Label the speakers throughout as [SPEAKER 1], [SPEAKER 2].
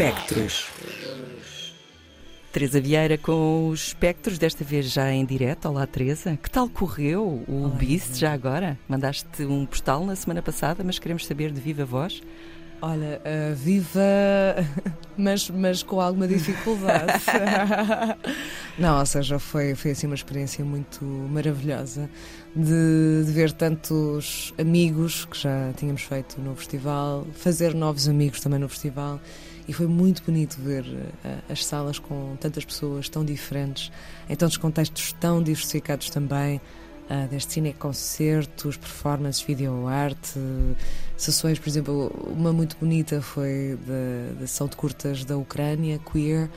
[SPEAKER 1] Espectros. Teresa Vieira com os espectros, desta vez já em direto. Olá, Teresa. Que tal correu o Olá, Beast já agora? Mandaste um postal na semana passada, mas queremos saber de viva voz.
[SPEAKER 2] Olha, uh, viva, mas, mas com alguma dificuldade. Não, ou seja, foi, foi assim uma experiência muito maravilhosa de, de, ver tantos amigos que já tínhamos feito no festival, fazer novos amigos também no festival e foi muito bonito ver uh, as salas com tantas pessoas tão diferentes, em tantos contextos tão diversificados também. Uh, desde cine, concertos, performances, video arte, sessões, por exemplo, uma muito bonita foi da sessão de curtas da Ucrânia, queer,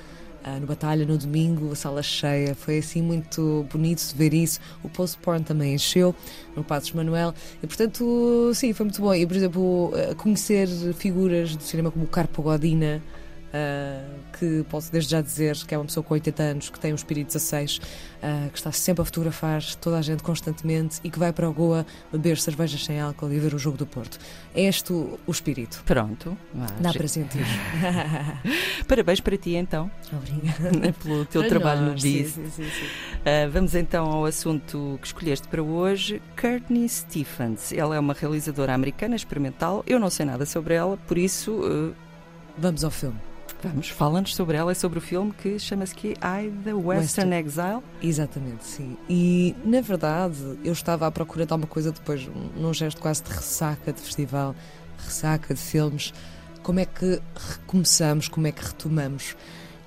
[SPEAKER 2] uh, no Batalha no domingo, a sala cheia, foi assim muito bonito ver isso. O post-porn também encheu no Passos Manuel e, portanto, sim, foi muito bom. E, por exemplo, conhecer figuras do cinema como o Carpo Godina. Uh, que posso desde já dizer que é uma pessoa com 80 anos, que tem um espírito 16, uh, que está sempre a fotografar toda a gente constantemente e que vai para a Goa beber cervejas sem álcool e ver o jogo do Porto. É este o, o espírito.
[SPEAKER 1] Pronto.
[SPEAKER 2] Dá para sentir.
[SPEAKER 1] Parabéns para ti então.
[SPEAKER 2] Obrigada.
[SPEAKER 1] Pelo teu para trabalho nós, no BIS. Sim, sim, sim, uh, vamos então ao assunto que escolheste para hoje, Courtney Stephens. Ela é uma realizadora americana experimental. Eu não sei nada sobre ela, por isso.
[SPEAKER 2] Vamos ao filme.
[SPEAKER 1] Vamos, fala-nos sobre ela e sobre o filme que chama-se que I, The Western, Western, Exile.
[SPEAKER 2] Exatamente, sim. E, na verdade, eu estava à procura de alguma coisa depois, num gesto quase de ressaca de festival, ressaca de filmes, como é que recomeçamos, como é que retomamos.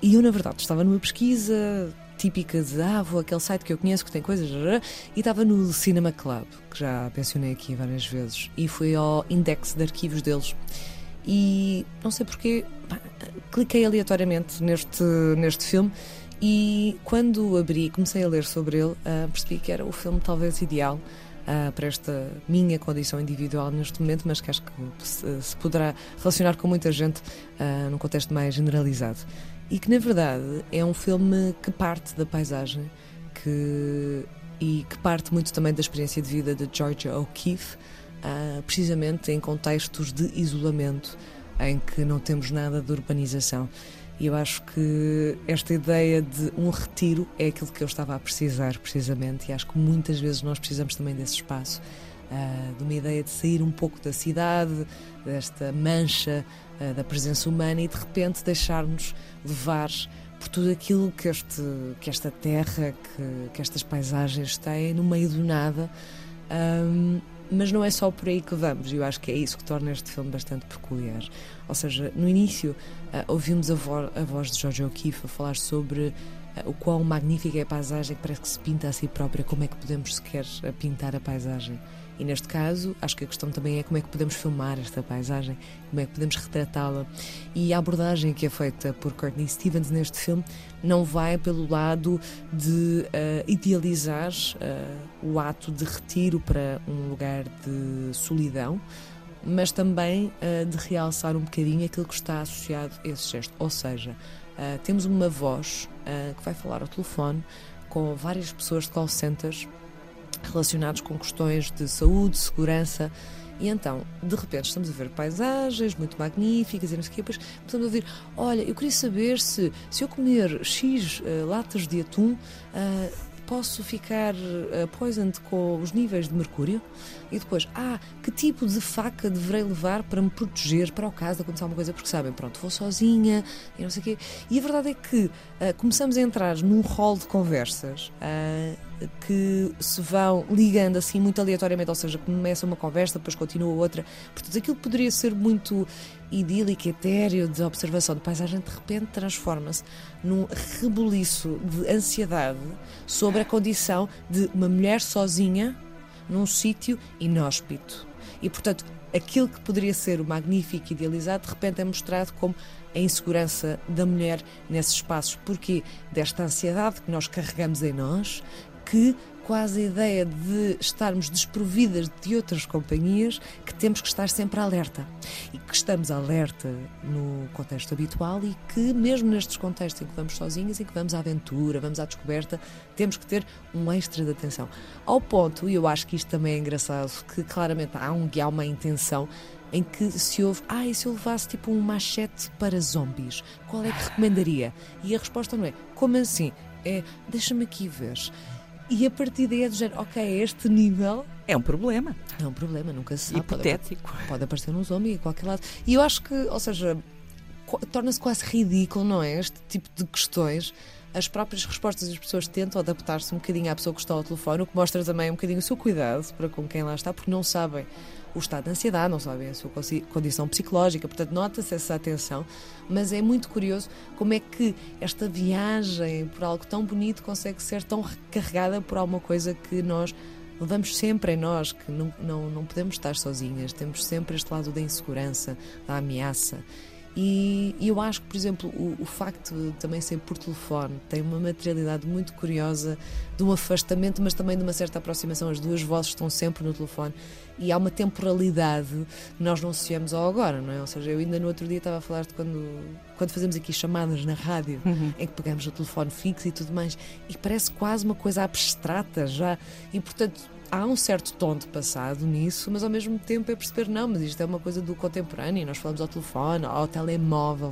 [SPEAKER 2] E eu, na verdade, estava numa pesquisa típica de, ah, vou aquele site que eu conheço que tem coisas, e estava no Cinema Club, que já mencionei aqui várias vezes, e fui ao index de arquivos deles e não sei porquê, cliquei aleatoriamente neste, neste filme e quando abri e comecei a ler sobre ele, uh, percebi que era o filme talvez ideal uh, para esta minha condição individual neste momento, mas que acho que se, se poderá relacionar com muita gente uh, num contexto mais generalizado. E que na verdade é um filme que parte da paisagem que, e que parte muito também da experiência de vida de Georgia O'Keeffe precisamente em contextos de isolamento, em que não temos nada de urbanização. E eu acho que esta ideia de um retiro é aquilo que eu estava a precisar, precisamente, e acho que muitas vezes nós precisamos também desse espaço, uh, de uma ideia de sair um pouco da cidade, desta mancha uh, da presença humana e de repente deixar-nos levar por tudo aquilo que, este, que esta terra, que, que estas paisagens têm no meio do nada. Um, mas não é só por aí que vamos, e eu acho que é isso que torna este filme bastante peculiar. Ou seja, no início uh, ouvimos a, vo a, voz de George O'Keeffe a falar sobre uh, o quão magnífica é a paisagem, que parece que se pinta a si própria, como é que podemos sequer pintar a paisagem. E neste caso, acho que a questão também é como é que podemos filmar esta paisagem, como é que podemos retratá-la. E a abordagem que é feita por Courtney Stevens neste filme não vai pelo lado de uh, idealizar uh, o ato de retiro para um lugar de solidão, mas também uh, de realçar um bocadinho aquilo que está associado a esse gesto. Ou seja, temos uma voz que vai falar ao telefone com várias pessoas de call centers relacionados com questões de saúde, segurança. E então, de repente, estamos a ver paisagens muito magníficas e não sei o quê, depois estamos a ouvir: olha, eu queria saber se, se eu comer X uh, latas de atum, uh, posso ficar uh, poisoned com os níveis de mercúrio? E depois, ah, que tipo de faca deverei levar para me proteger para o caso de acontecer alguma coisa? Porque sabem, pronto, vou sozinha e não sei o quê. E a verdade é que uh, começamos a entrar num rol de conversas. Que se vão ligando assim muito aleatoriamente, ou seja, começa uma conversa, depois continua outra. Portanto, aquilo poderia ser muito idílico, etéreo, de observação de paisagem, de repente transforma-se num rebuliço de ansiedade sobre a condição de uma mulher sozinha num sítio inóspito. E, portanto, aquilo que poderia ser o magnífico idealizado, de repente é mostrado como a insegurança da mulher nesses espaços. Porque desta ansiedade que nós carregamos em nós, que quase a ideia de estarmos desprovidas de outras companhias que temos que estar sempre alerta e que estamos alerta no contexto habitual e que mesmo nestes contextos em que vamos sozinhas, em que vamos à aventura, vamos à descoberta, temos que ter um extra de atenção. Ao ponto, e eu acho que isto também é engraçado, que claramente há, um, há uma intenção em que se ouve, ah, e se eu levasse tipo um machete para zombies, qual é que recomendaria? E a resposta não é, como assim? É, deixa-me aqui ver. E a partir daí é do género, ok, este nível.
[SPEAKER 1] É um problema.
[SPEAKER 2] É um problema, nunca se sabe.
[SPEAKER 1] Hipotético.
[SPEAKER 2] Pode, pode aparecer um zombie a qualquer lado. E eu acho que, ou seja, torna-se quase ridículo, não é? Este tipo de questões as próprias respostas das pessoas tentam adaptar-se um bocadinho à pessoa que está ao telefone, o que mostra também um bocadinho o seu cuidado para com quem lá está, porque não sabem o estado de ansiedade, não sabem a sua condição psicológica, portanto, nota-se essa atenção, mas é muito curioso como é que esta viagem por algo tão bonito consegue ser tão recarregada por alguma coisa que nós levamos sempre em nós, que não, não, não podemos estar sozinhas, temos sempre este lado da insegurança, da ameaça. E, eu acho que, por exemplo, o, o, facto de também ser por telefone tem uma materialidade muito curiosa de um afastamento, mas também de uma certa aproximação. As duas vozes estão sempre no telefone e há uma temporalidade que nós não associamos ao agora, não é? Ou seja, eu ainda no outro dia estava a falar de quando, quando fazemos aqui chamadas na rádio, uhum. em que pegamos o telefone fixo e tudo mais, e parece quase uma coisa abstrata já, e portanto há um certo tom de passado nisso, mas ao mesmo tempo é perceber, não, mas isto é uma coisa do contemporâneo, nós falamos ao telefone, ao telemóvel.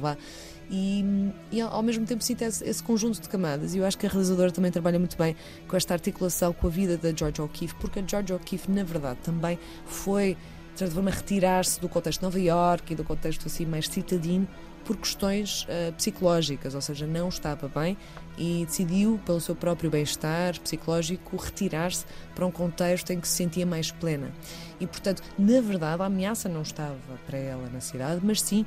[SPEAKER 2] E, e, ao mesmo tempo sinto esse, esse, conjunto de camadas. E eu acho que a realizadora também trabalha muito bem com esta articulação com a vida da George O'Keeffe, porque a George O'Keeffe, na verdade, também foi, de certa forma, retirar-se do contexto de Nova York e do contexto assim mais citadino por questões uh, psicológicas, ou seja, não estava bem e decidiu, pelo seu próprio bem-estar psicológico, retirar-se para um contexto em que se sentia mais plena. E, portanto, na verdade, a ameaça não estava para ela na cidade, mas sim.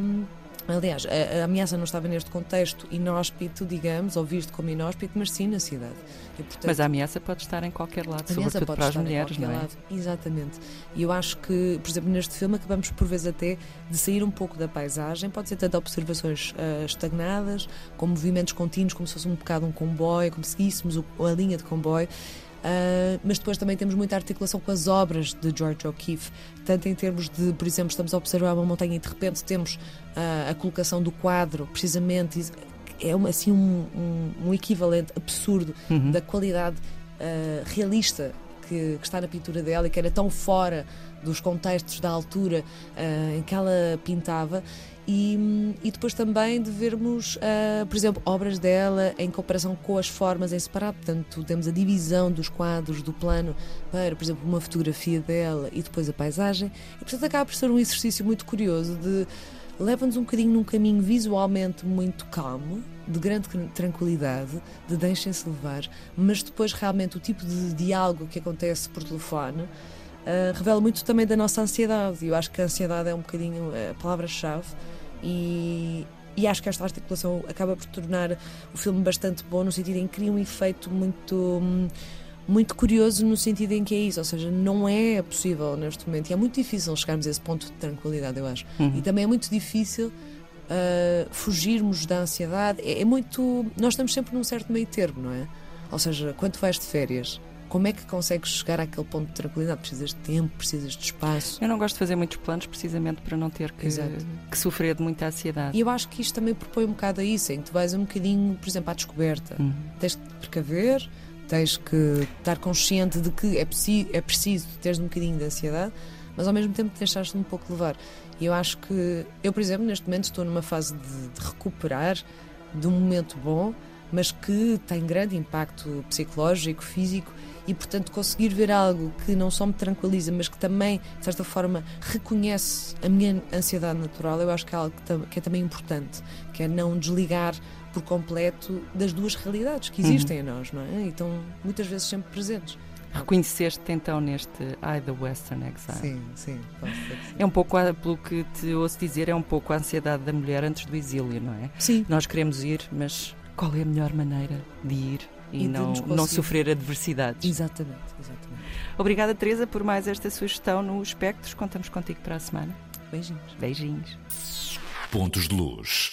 [SPEAKER 2] Um, Aliás, a, a, ameaça não estava neste contexto inóspito, digamos, ou visto como inóspito, mas sim na cidade.
[SPEAKER 1] E, portanto, mas a ameaça pode estar em qualquer lado, sobretudo para as mulheres, não é? Lado.
[SPEAKER 2] Exatamente. E eu acho que, por exemplo, neste filme acabamos por vezes até de sair um pouco da paisagem, pode ser tanto observações uh, estagnadas, como movimentos contínuos, como se fosse um bocado um comboio, como se seguíssemos a linha de comboio. Uh, mas depois também temos muita articulação com as obras de George O'Keeffe, tanto em termos de, por exemplo, estamos a observar uma montanha e de repente temos uh, a colocação do quadro, precisamente, é uma, assim um, um, um, equivalente absurdo uhum. da qualidade uh, realista que, que, está na pintura dela e que era tão fora dos contextos da altura em que ela pintava e, e, depois também de vermos, uh, por exemplo, obras dela em comparação com as formas em separado. Portanto, temos a divisão dos quadros do plano para, por exemplo, uma fotografia dela e depois a paisagem. E, portanto, acaba por ser um exercício muito curioso de leva-nos um bocadinho num caminho visualmente muito calmo, de grande tranquilidade, de deixem-se levar, mas depois realmente o tipo de diálogo que acontece por telefone. Uh, revela muito também da nossa ansiedade. Eu acho que a ansiedade é um bocadinho a palavra-chave e, e acho que esta articulação acaba por tornar o filme bastante bom no sentido em que cria um efeito muito muito curioso no sentido em que é isso, ou seja, não é possível neste momento e é muito difícil chegarmos a esse ponto de tranquilidade, eu acho. Uhum. E também é muito difícil uh, fugirmos da ansiedade. É, é, muito. Nós estamos sempre num certo meio termo, não é? Ou seja, quando vais de férias, como é que consegues chegar àquele ponto de tranquilidade? Precisas de tempo, precisas de espaço.
[SPEAKER 1] Eu não gosto de fazer muitos planos precisamente para não ter que, que sofrer de muita ansiedade.
[SPEAKER 2] E eu acho que isto também propõe um bocado a isso, em que tu vais um bocadinho, por exemplo, à descoberta. Uhum. Tens de precaver, tens que estar consciente de que é, preciso, é preciso teres um bocadinho de ansiedade, mas ao mesmo tempo deixaste-te um pouco levar. E eu acho que, eu, por exemplo, neste momento estou numa fase de, de recuperar de um momento bom, mas que tem grande impacto psicológico, físico e, portanto, conseguir ver algo que não só me tranquiliza, mas que também, de certa forma, reconhece a minha ansiedade natural, eu acho que é algo que, é também importante, que é não desligar por completo das duas realidades que existem uhum. em nós, não é? E estão muitas vezes sempre presentes.
[SPEAKER 1] Reconheceste então neste I the Western Exile?
[SPEAKER 2] Sim, sim, posso sim.
[SPEAKER 1] É um pouco, pelo que te ouço dizer, é um pouco a ansiedade da mulher antes do exílio, não é?
[SPEAKER 2] Sim.
[SPEAKER 1] Nós queremos ir, mas qual é a melhor maneira de ir e, e não, não sofrer adversidades.
[SPEAKER 2] Exatamente, exatamente.
[SPEAKER 1] Obrigada, Teresa, por mais esta sugestão no Espectros. Contamos contigo para a semana.
[SPEAKER 2] Beijinhos.
[SPEAKER 1] Beijinhos.
[SPEAKER 3] Pontos de luz.